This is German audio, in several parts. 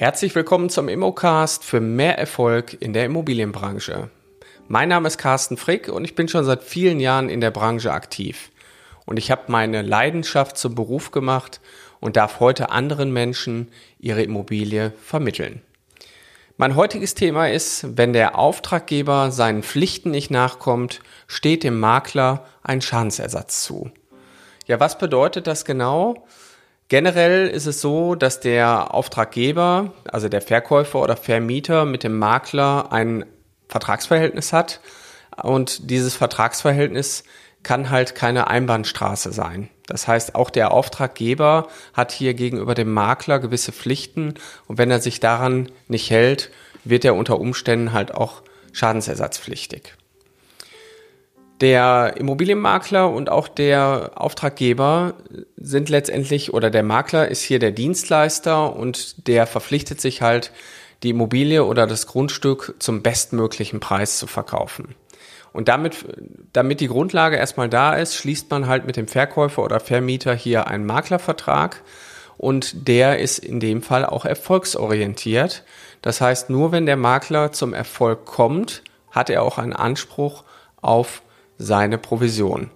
Herzlich willkommen zum Immocast für mehr Erfolg in der Immobilienbranche. Mein Name ist Carsten Frick und ich bin schon seit vielen Jahren in der Branche aktiv. Und ich habe meine Leidenschaft zum Beruf gemacht und darf heute anderen Menschen ihre Immobilie vermitteln. Mein heutiges Thema ist, wenn der Auftraggeber seinen Pflichten nicht nachkommt, steht dem Makler ein Schadensersatz zu. Ja, was bedeutet das genau? Generell ist es so, dass der Auftraggeber, also der Verkäufer oder Vermieter mit dem Makler ein Vertragsverhältnis hat und dieses Vertragsverhältnis kann halt keine Einbahnstraße sein. Das heißt, auch der Auftraggeber hat hier gegenüber dem Makler gewisse Pflichten und wenn er sich daran nicht hält, wird er unter Umständen halt auch schadensersatzpflichtig. Der Immobilienmakler und auch der Auftraggeber sind letztendlich, oder der Makler ist hier der Dienstleister und der verpflichtet sich halt, die Immobilie oder das Grundstück zum bestmöglichen Preis zu verkaufen. Und damit, damit die Grundlage erstmal da ist, schließt man halt mit dem Verkäufer oder Vermieter hier einen Maklervertrag und der ist in dem Fall auch erfolgsorientiert. Das heißt, nur wenn der Makler zum Erfolg kommt, hat er auch einen Anspruch auf seine Provision.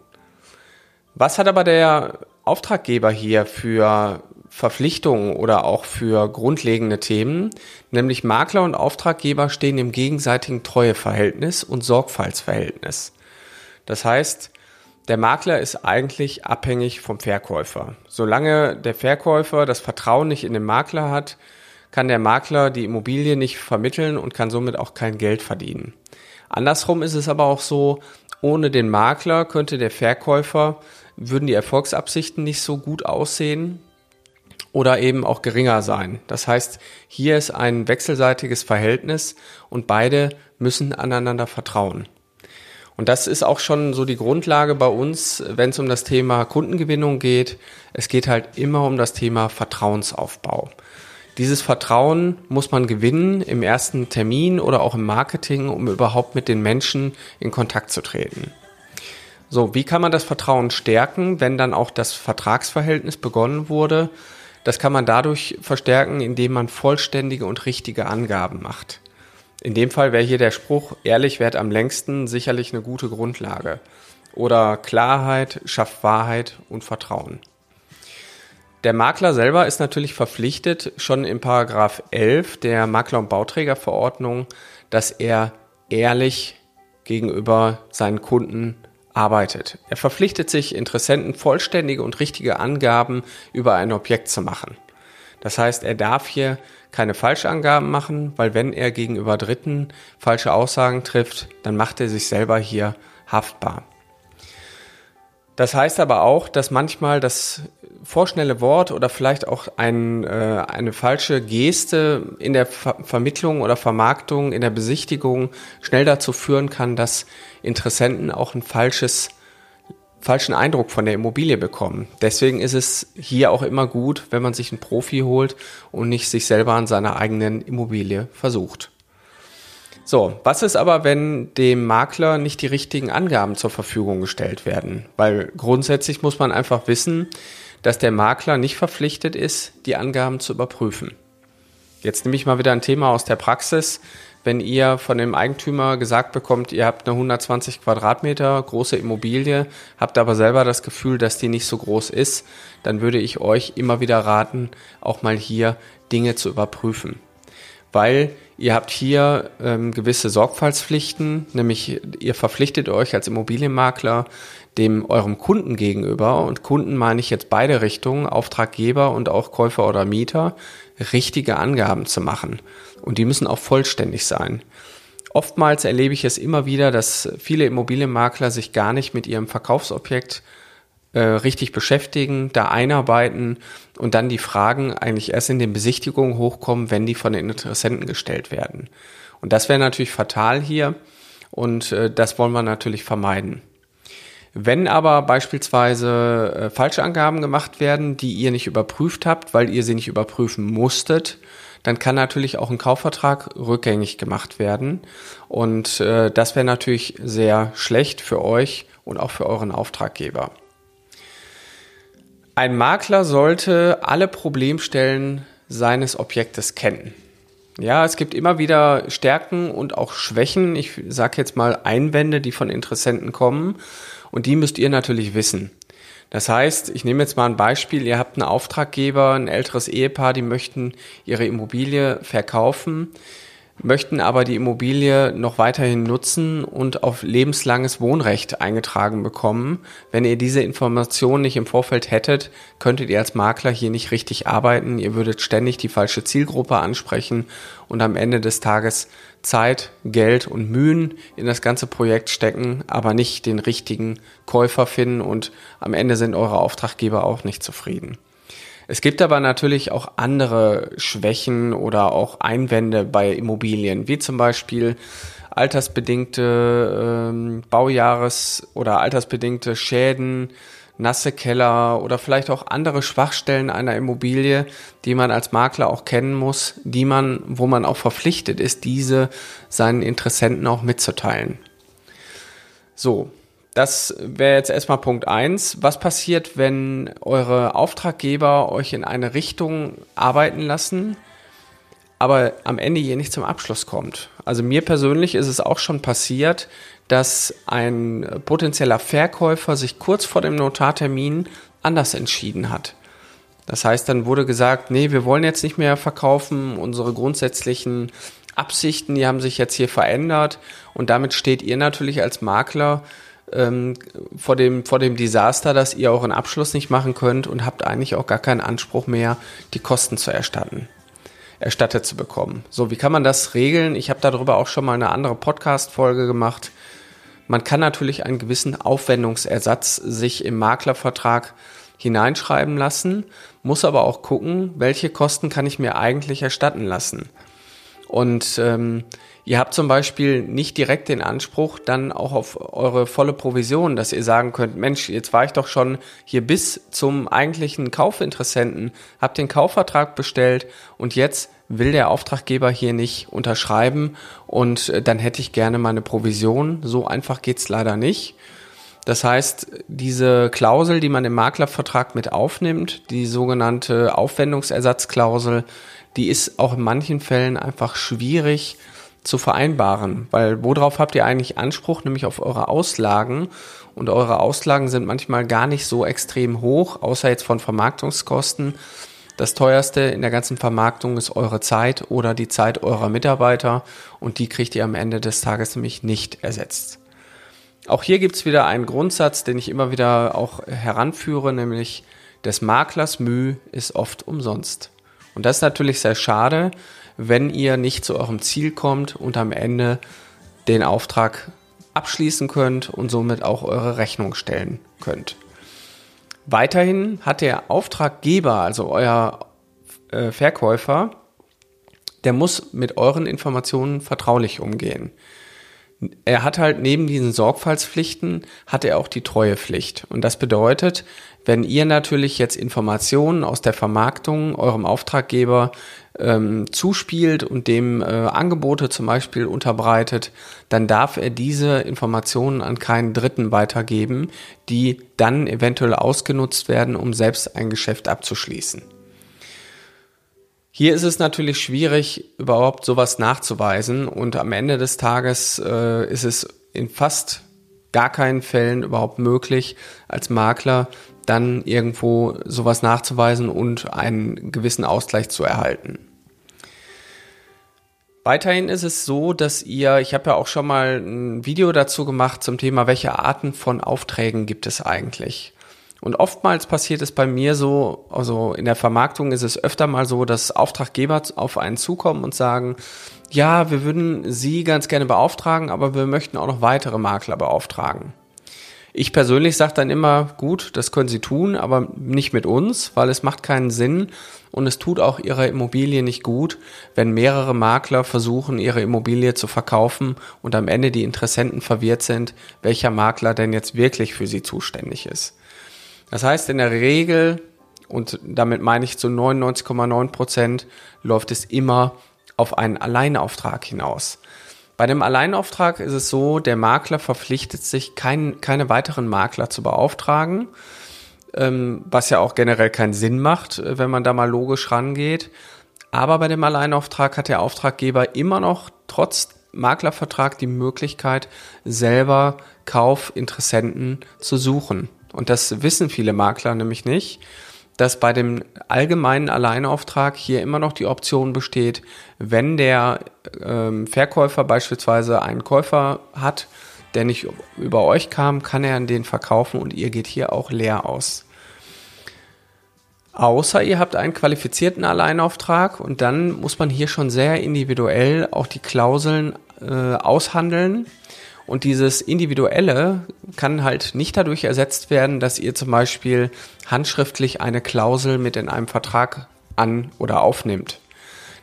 Was hat aber der Auftraggeber hier für Verpflichtungen oder auch für grundlegende Themen? Nämlich Makler und Auftraggeber stehen im gegenseitigen Treueverhältnis und Sorgfaltsverhältnis. Das heißt, der Makler ist eigentlich abhängig vom Verkäufer. Solange der Verkäufer das Vertrauen nicht in den Makler hat, kann der Makler die Immobilie nicht vermitteln und kann somit auch kein Geld verdienen. Andersrum ist es aber auch so, ohne den Makler könnte der Verkäufer, würden die Erfolgsabsichten nicht so gut aussehen oder eben auch geringer sein. Das heißt, hier ist ein wechselseitiges Verhältnis und beide müssen aneinander vertrauen. Und das ist auch schon so die Grundlage bei uns, wenn es um das Thema Kundengewinnung geht. Es geht halt immer um das Thema Vertrauensaufbau. Dieses Vertrauen muss man gewinnen im ersten Termin oder auch im Marketing, um überhaupt mit den Menschen in Kontakt zu treten. So, wie kann man das Vertrauen stärken, wenn dann auch das Vertragsverhältnis begonnen wurde? Das kann man dadurch verstärken, indem man vollständige und richtige Angaben macht. In dem Fall wäre hier der Spruch, ehrlich währt am längsten sicherlich eine gute Grundlage. Oder Klarheit schafft Wahrheit und Vertrauen. Der Makler selber ist natürlich verpflichtet, schon in Paragraph 11 der Makler- und Bauträgerverordnung, dass er ehrlich gegenüber seinen Kunden arbeitet. Er verpflichtet sich, Interessenten vollständige und richtige Angaben über ein Objekt zu machen. Das heißt, er darf hier keine Falschangaben machen, weil wenn er gegenüber Dritten falsche Aussagen trifft, dann macht er sich selber hier haftbar. Das heißt aber auch, dass manchmal das vorschnelle Wort oder vielleicht auch ein, äh, eine falsche Geste in der Ver Vermittlung oder Vermarktung, in der Besichtigung schnell dazu führen kann, dass Interessenten auch ein falsches falschen Eindruck von der Immobilie bekommen. Deswegen ist es hier auch immer gut, wenn man sich einen Profi holt und nicht sich selber an seiner eigenen Immobilie versucht. So, was ist aber, wenn dem Makler nicht die richtigen Angaben zur Verfügung gestellt werden? Weil grundsätzlich muss man einfach wissen, dass der Makler nicht verpflichtet ist, die Angaben zu überprüfen. Jetzt nehme ich mal wieder ein Thema aus der Praxis. Wenn ihr von dem Eigentümer gesagt bekommt, ihr habt eine 120 Quadratmeter große Immobilie, habt aber selber das Gefühl, dass die nicht so groß ist, dann würde ich euch immer wieder raten, auch mal hier Dinge zu überprüfen weil ihr habt hier ähm, gewisse Sorgfaltspflichten, nämlich ihr verpflichtet euch als Immobilienmakler dem eurem Kunden gegenüber und Kunden meine ich jetzt beide Richtungen, Auftraggeber und auch Käufer oder Mieter, richtige Angaben zu machen und die müssen auch vollständig sein. Oftmals erlebe ich es immer wieder, dass viele Immobilienmakler sich gar nicht mit ihrem Verkaufsobjekt äh, richtig beschäftigen, da einarbeiten und dann die Fragen eigentlich erst in den Besichtigungen hochkommen, wenn die von den Interessenten gestellt werden. Und das wäre natürlich fatal hier und äh, das wollen wir natürlich vermeiden. Wenn aber beispielsweise äh, falsche Angaben gemacht werden, die ihr nicht überprüft habt, weil ihr sie nicht überprüfen musstet, dann kann natürlich auch ein Kaufvertrag rückgängig gemacht werden. Und äh, das wäre natürlich sehr schlecht für euch und auch für euren Auftraggeber. Ein Makler sollte alle Problemstellen seines Objektes kennen. Ja, es gibt immer wieder Stärken und auch Schwächen. Ich sage jetzt mal Einwände, die von Interessenten kommen. Und die müsst ihr natürlich wissen. Das heißt, ich nehme jetzt mal ein Beispiel. Ihr habt einen Auftraggeber, ein älteres Ehepaar, die möchten ihre Immobilie verkaufen möchten aber die Immobilie noch weiterhin nutzen und auf lebenslanges Wohnrecht eingetragen bekommen. Wenn ihr diese Information nicht im Vorfeld hättet, könntet ihr als Makler hier nicht richtig arbeiten. Ihr würdet ständig die falsche Zielgruppe ansprechen und am Ende des Tages Zeit, Geld und Mühen in das ganze Projekt stecken, aber nicht den richtigen Käufer finden und am Ende sind eure Auftraggeber auch nicht zufrieden. Es gibt aber natürlich auch andere Schwächen oder auch Einwände bei Immobilien, wie zum Beispiel altersbedingte ähm, Baujahres- oder altersbedingte Schäden, nasse Keller oder vielleicht auch andere Schwachstellen einer Immobilie, die man als Makler auch kennen muss, die man, wo man auch verpflichtet ist, diese seinen Interessenten auch mitzuteilen. So, das wäre jetzt erstmal Punkt eins. Was passiert, wenn eure Auftraggeber euch in eine Richtung arbeiten lassen, aber am Ende hier nicht zum Abschluss kommt? Also mir persönlich ist es auch schon passiert, dass ein potenzieller Verkäufer sich kurz vor dem Notartermin anders entschieden hat. Das heißt, dann wurde gesagt, nee, wir wollen jetzt nicht mehr verkaufen, unsere grundsätzlichen Absichten, die haben sich jetzt hier verändert und damit steht ihr natürlich als Makler ähm, vor, dem, vor dem Desaster, dass ihr euren Abschluss nicht machen könnt und habt eigentlich auch gar keinen Anspruch mehr, die Kosten zu erstatten, erstattet zu bekommen. So, wie kann man das regeln? Ich habe darüber auch schon mal eine andere Podcast-Folge gemacht. Man kann natürlich einen gewissen Aufwendungsersatz sich im Maklervertrag hineinschreiben lassen, muss aber auch gucken, welche Kosten kann ich mir eigentlich erstatten lassen. Und ähm, Ihr habt zum Beispiel nicht direkt den Anspruch dann auch auf eure volle Provision, dass ihr sagen könnt, Mensch, jetzt war ich doch schon hier bis zum eigentlichen Kaufinteressenten, hab den Kaufvertrag bestellt und jetzt will der Auftraggeber hier nicht unterschreiben und äh, dann hätte ich gerne meine Provision. So einfach geht's leider nicht. Das heißt, diese Klausel, die man im Maklervertrag mit aufnimmt, die sogenannte Aufwendungsersatzklausel, die ist auch in manchen Fällen einfach schwierig zu vereinbaren, weil worauf habt ihr eigentlich Anspruch, nämlich auf eure Auslagen und eure Auslagen sind manchmal gar nicht so extrem hoch, außer jetzt von Vermarktungskosten. Das teuerste in der ganzen Vermarktung ist eure Zeit oder die Zeit eurer Mitarbeiter und die kriegt ihr am Ende des Tages nämlich nicht ersetzt. Auch hier gibt's wieder einen Grundsatz, den ich immer wieder auch heranführe, nämlich des Maklers Mühe ist oft umsonst. Und das ist natürlich sehr schade, wenn ihr nicht zu eurem Ziel kommt und am Ende den Auftrag abschließen könnt und somit auch eure Rechnung stellen könnt. Weiterhin hat der Auftraggeber, also euer äh, Verkäufer, der muss mit euren Informationen vertraulich umgehen. Er hat halt neben diesen Sorgfaltspflichten, hat er auch die Treuepflicht. Und das bedeutet, wenn ihr natürlich jetzt Informationen aus der Vermarktung eurem Auftraggeber ähm, zuspielt und dem äh, Angebote zum Beispiel unterbreitet, dann darf er diese Informationen an keinen Dritten weitergeben, die dann eventuell ausgenutzt werden, um selbst ein Geschäft abzuschließen. Hier ist es natürlich schwierig, überhaupt sowas nachzuweisen und am Ende des Tages äh, ist es in fast gar keinen Fällen überhaupt möglich, als Makler dann irgendwo sowas nachzuweisen und einen gewissen Ausgleich zu erhalten. Weiterhin ist es so, dass ihr, ich habe ja auch schon mal ein Video dazu gemacht zum Thema, welche Arten von Aufträgen gibt es eigentlich. Und oftmals passiert es bei mir so, also in der Vermarktung ist es öfter mal so, dass Auftraggeber auf einen zukommen und sagen, ja, wir würden Sie ganz gerne beauftragen, aber wir möchten auch noch weitere Makler beauftragen. Ich persönlich sage dann immer, gut, das können Sie tun, aber nicht mit uns, weil es macht keinen Sinn und es tut auch Ihrer Immobilie nicht gut, wenn mehrere Makler versuchen, ihre Immobilie zu verkaufen und am Ende die Interessenten verwirrt sind, welcher Makler denn jetzt wirklich für sie zuständig ist. Das heißt, in der Regel, und damit meine ich zu 99,9 Prozent, läuft es immer auf einen Alleinauftrag hinaus. Bei dem Alleinauftrag ist es so, der Makler verpflichtet sich, kein, keine weiteren Makler zu beauftragen, ähm, was ja auch generell keinen Sinn macht, äh, wenn man da mal logisch rangeht. Aber bei dem Alleinauftrag hat der Auftraggeber immer noch trotz Maklervertrag die Möglichkeit, selber Kaufinteressenten zu suchen. Und das wissen viele Makler nämlich nicht, dass bei dem allgemeinen Alleinauftrag hier immer noch die Option besteht, wenn der ähm, Verkäufer beispielsweise einen Käufer hat, der nicht über euch kam, kann er den verkaufen und ihr geht hier auch leer aus. Außer ihr habt einen qualifizierten Alleinauftrag und dann muss man hier schon sehr individuell auch die Klauseln äh, aushandeln. Und dieses Individuelle kann halt nicht dadurch ersetzt werden, dass ihr zum Beispiel handschriftlich eine Klausel mit in einem Vertrag an oder aufnimmt.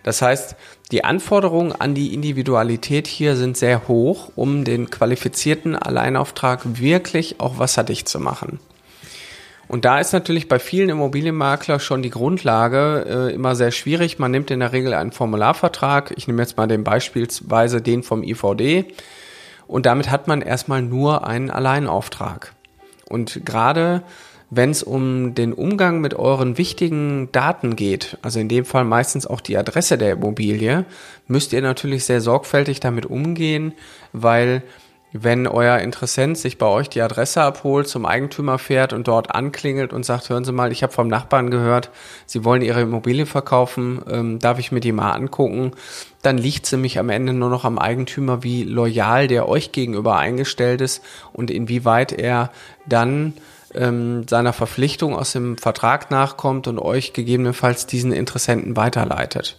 Das heißt, die Anforderungen an die Individualität hier sind sehr hoch, um den qualifizierten Alleinauftrag wirklich auch wasserdicht zu machen. Und da ist natürlich bei vielen Immobilienmakler schon die Grundlage äh, immer sehr schwierig. Man nimmt in der Regel einen Formularvertrag. Ich nehme jetzt mal den beispielsweise den vom IVD. Und damit hat man erstmal nur einen Alleinauftrag. Und gerade wenn es um den Umgang mit euren wichtigen Daten geht, also in dem Fall meistens auch die Adresse der Immobilie, müsst ihr natürlich sehr sorgfältig damit umgehen, weil wenn euer Interessent sich bei euch die Adresse abholt, zum Eigentümer fährt und dort anklingelt und sagt, hören Sie mal, ich habe vom Nachbarn gehört, Sie wollen Ihre Immobilie verkaufen, ähm, darf ich mir die mal angucken, dann liegt es nämlich am Ende nur noch am Eigentümer, wie loyal der euch gegenüber eingestellt ist und inwieweit er dann ähm, seiner Verpflichtung aus dem Vertrag nachkommt und euch gegebenenfalls diesen Interessenten weiterleitet.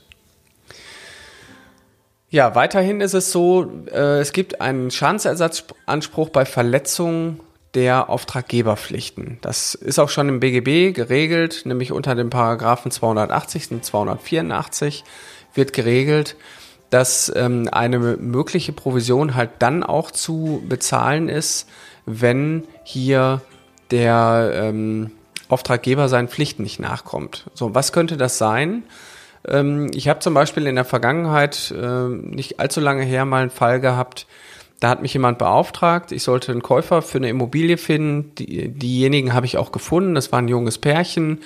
Ja, weiterhin ist es so, äh, es gibt einen Schadensersatzanspruch bei Verletzung der Auftraggeberpflichten. Das ist auch schon im BGB geregelt, nämlich unter den Paragraphen 280 und 284 wird geregelt, dass ähm, eine mögliche Provision halt dann auch zu bezahlen ist, wenn hier der ähm, Auftraggeber seinen Pflichten nicht nachkommt. So, was könnte das sein? Ähm, ich habe zum Beispiel in der Vergangenheit, äh, nicht allzu lange her, mal einen Fall gehabt, da hat mich jemand beauftragt, ich sollte einen Käufer für eine Immobilie finden. Die, diejenigen habe ich auch gefunden, das war ein junges Pärchen.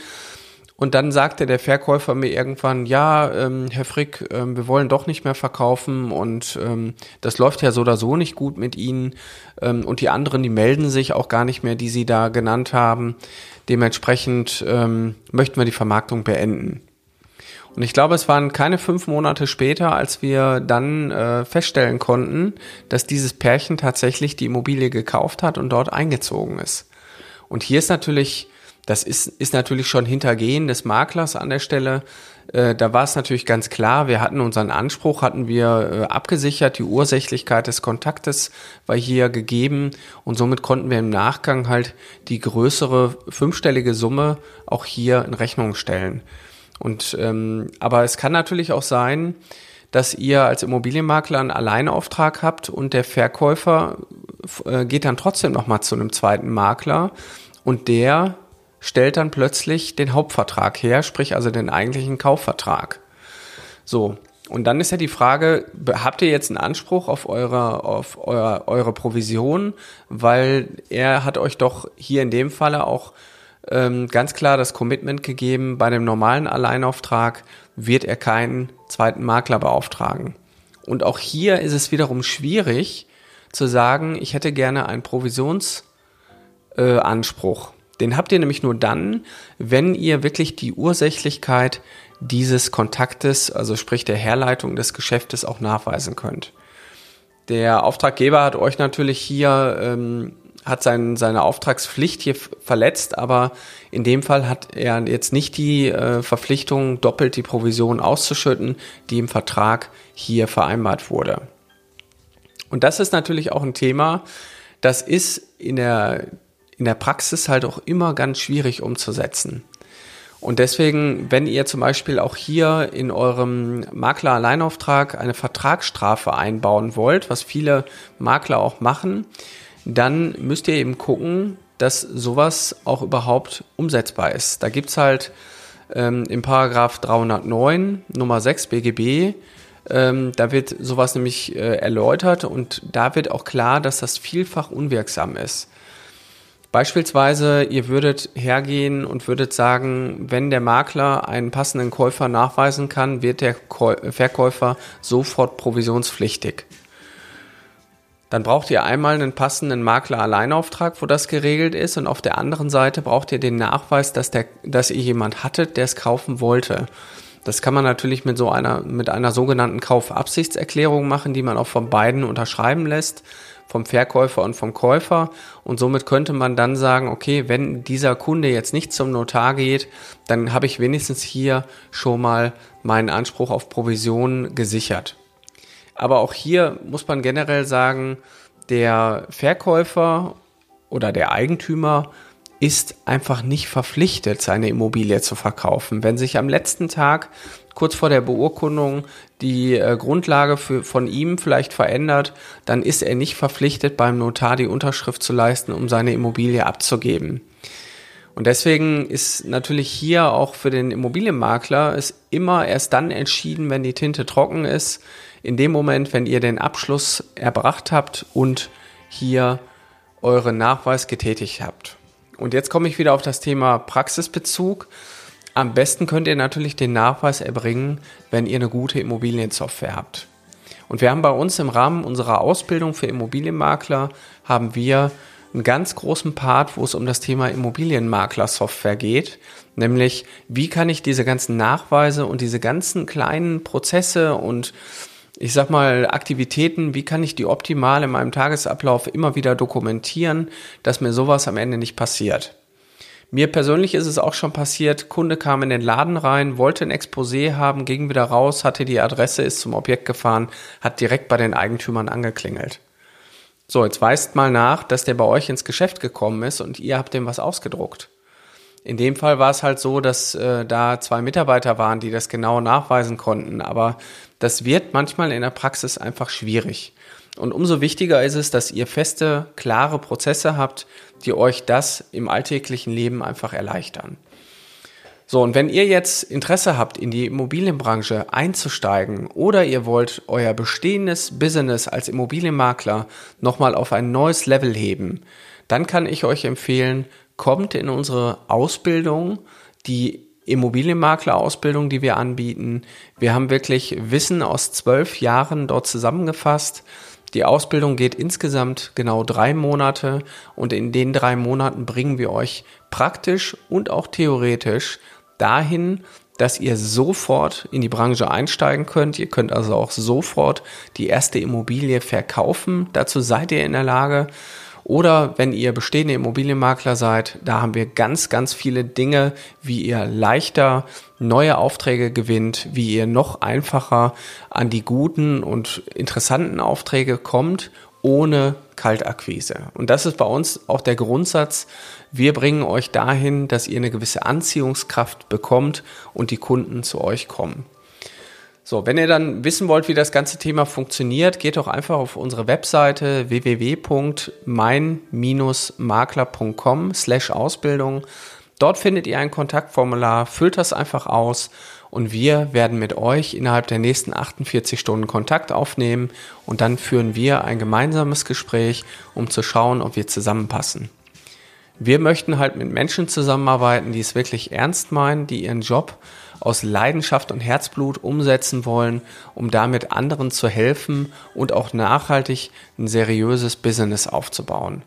Und dann sagte der Verkäufer mir irgendwann, ja, ähm, Herr Frick, ähm, wir wollen doch nicht mehr verkaufen und ähm, das läuft ja so oder so nicht gut mit Ihnen. Ähm, und die anderen, die melden sich auch gar nicht mehr, die Sie da genannt haben. Dementsprechend ähm, möchten wir die Vermarktung beenden. Und ich glaube, es waren keine fünf Monate später, als wir dann äh, feststellen konnten, dass dieses Pärchen tatsächlich die Immobilie gekauft hat und dort eingezogen ist. Und hier ist natürlich, das ist, ist natürlich schon Hintergehen des Maklers an der Stelle. Äh, da war es natürlich ganz klar, wir hatten unseren Anspruch, hatten wir äh, abgesichert, die Ursächlichkeit des Kontaktes war hier gegeben und somit konnten wir im Nachgang halt die größere fünfstellige Summe auch hier in Rechnung stellen. Und ähm, aber es kann natürlich auch sein, dass ihr als Immobilienmakler einen Alleinauftrag habt und der Verkäufer äh, geht dann trotzdem noch mal zu einem zweiten Makler und der stellt dann plötzlich den Hauptvertrag her, sprich also den eigentlichen Kaufvertrag. So. Und dann ist ja die Frage, habt ihr jetzt einen Anspruch auf eure, auf eure, eure Provision? Weil er hat euch doch hier in dem Falle auch ähm, ganz klar das Commitment gegeben, bei dem normalen Alleinauftrag wird er keinen zweiten Makler beauftragen. Und auch hier ist es wiederum schwierig zu sagen, ich hätte gerne einen Provisionsanspruch. Äh, Den habt ihr nämlich nur dann, wenn ihr wirklich die Ursächlichkeit dieses Kontaktes, also sprich der Herleitung des Geschäftes auch nachweisen könnt. Der Auftraggeber hat euch natürlich hier ähm, hat sein, seine Auftragspflicht hier verletzt, aber in dem Fall hat er jetzt nicht die äh, Verpflichtung, doppelt die Provision auszuschütten, die im Vertrag hier vereinbart wurde. Und das ist natürlich auch ein Thema, das ist in der, in der Praxis halt auch immer ganz schwierig umzusetzen. Und deswegen, wenn ihr zum Beispiel auch hier in eurem Makler-Alleinauftrag eine Vertragsstrafe einbauen wollt, was viele Makler auch machen, dann müsst ihr eben gucken, dass sowas auch überhaupt umsetzbar ist. Da gibt's halt ähm, im Paragraph 309 Nummer 6 BGB, ähm, da wird sowas nämlich äh, erläutert und da wird auch klar, dass das vielfach unwirksam ist. Beispielsweise, ihr würdet hergehen und würdet sagen, wenn der Makler einen passenden Käufer nachweisen kann, wird der Verkäufer sofort provisionspflichtig. Dann braucht ihr einmal einen passenden Makler-Alleinauftrag, wo das geregelt ist, und auf der anderen Seite braucht ihr den Nachweis, dass, der, dass ihr jemand hattet, der es kaufen wollte. Das kann man natürlich mit so einer, mit einer sogenannten Kaufabsichtserklärung machen, die man auch von beiden unterschreiben lässt vom Verkäufer und vom Käufer. Und somit könnte man dann sagen, okay, wenn dieser Kunde jetzt nicht zum Notar geht, dann habe ich wenigstens hier schon mal meinen Anspruch auf Provision gesichert. Aber auch hier muss man generell sagen, der Verkäufer oder der Eigentümer ist einfach nicht verpflichtet, seine Immobilie zu verkaufen. Wenn sich am letzten Tag kurz vor der Beurkundung die äh, Grundlage für, von ihm vielleicht verändert, dann ist er nicht verpflichtet, beim Notar die Unterschrift zu leisten, um seine Immobilie abzugeben. Und deswegen ist natürlich hier auch für den Immobilienmakler es immer erst dann entschieden, wenn die Tinte trocken ist, in dem Moment, wenn ihr den Abschluss erbracht habt und hier euren Nachweis getätigt habt. Und jetzt komme ich wieder auf das Thema Praxisbezug. Am besten könnt ihr natürlich den Nachweis erbringen, wenn ihr eine gute Immobiliensoftware habt. Und wir haben bei uns im Rahmen unserer Ausbildung für Immobilienmakler haben wir einen ganz großen Part, wo es um das Thema Immobilienmakler-Software geht, nämlich wie kann ich diese ganzen Nachweise und diese ganzen kleinen Prozesse und ich sag mal, Aktivitäten, wie kann ich die optimal in meinem Tagesablauf immer wieder dokumentieren, dass mir sowas am Ende nicht passiert. Mir persönlich ist es auch schon passiert, Kunde kam in den Laden rein, wollte ein Exposé haben, ging wieder raus, hatte die Adresse, ist zum Objekt gefahren, hat direkt bei den Eigentümern angeklingelt. So, jetzt weist mal nach, dass der bei euch ins Geschäft gekommen ist und ihr habt dem was ausgedruckt. In dem Fall war es halt so, dass äh, da zwei Mitarbeiter waren, die das genau nachweisen konnten. Aber das wird manchmal in der Praxis einfach schwierig. Und umso wichtiger ist es, dass ihr feste, klare Prozesse habt, die euch das im alltäglichen Leben einfach erleichtern. So, und wenn ihr jetzt Interesse habt, in die Immobilienbranche einzusteigen oder ihr wollt euer bestehendes Business als Immobilienmakler nochmal auf ein neues Level heben, dann kann ich euch empfehlen, kommt in unsere Ausbildung, die Immobilienmakler-Ausbildung, die wir anbieten. Wir haben wirklich Wissen aus zwölf Jahren dort zusammengefasst. Die Ausbildung geht insgesamt genau drei Monate und in den drei Monaten bringen wir euch praktisch und auch theoretisch dahin, dass ihr sofort in die Branche einsteigen könnt. Ihr könnt also auch sofort die erste Immobilie verkaufen. Dazu seid ihr in der Lage. Oder wenn ihr bestehende Immobilienmakler seid, da haben wir ganz, ganz viele Dinge, wie ihr leichter neue Aufträge gewinnt, wie ihr noch einfacher an die guten und interessanten Aufträge kommt, ohne Kaltakquise. Und das ist bei uns auch der Grundsatz. Wir bringen euch dahin, dass ihr eine gewisse Anziehungskraft bekommt und die Kunden zu euch kommen. So, wenn ihr dann wissen wollt, wie das ganze Thema funktioniert, geht doch einfach auf unsere Webseite www.mein-makler.com slash Ausbildung. Dort findet ihr ein Kontaktformular, füllt das einfach aus und wir werden mit euch innerhalb der nächsten 48 Stunden Kontakt aufnehmen und dann führen wir ein gemeinsames Gespräch, um zu schauen, ob wir zusammenpassen. Wir möchten halt mit Menschen zusammenarbeiten, die es wirklich ernst meinen, die ihren Job aus Leidenschaft und Herzblut umsetzen wollen, um damit anderen zu helfen und auch nachhaltig ein seriöses Business aufzubauen.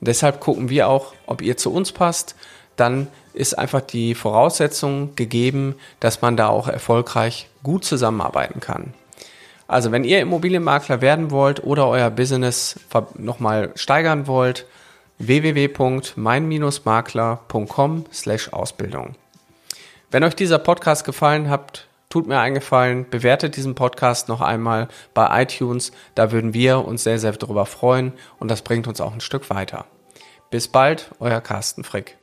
Deshalb gucken wir auch, ob ihr zu uns passt. Dann ist einfach die Voraussetzung gegeben, dass man da auch erfolgreich gut zusammenarbeiten kann. Also wenn ihr Immobilienmakler werden wollt oder euer Business nochmal steigern wollt, www.mein-makler.com slash Ausbildung. Wenn euch dieser Podcast gefallen hat, tut mir einen Gefallen, bewertet diesen Podcast noch einmal bei iTunes. Da würden wir uns sehr, sehr darüber freuen und das bringt uns auch ein Stück weiter. Bis bald, euer Carsten Frick.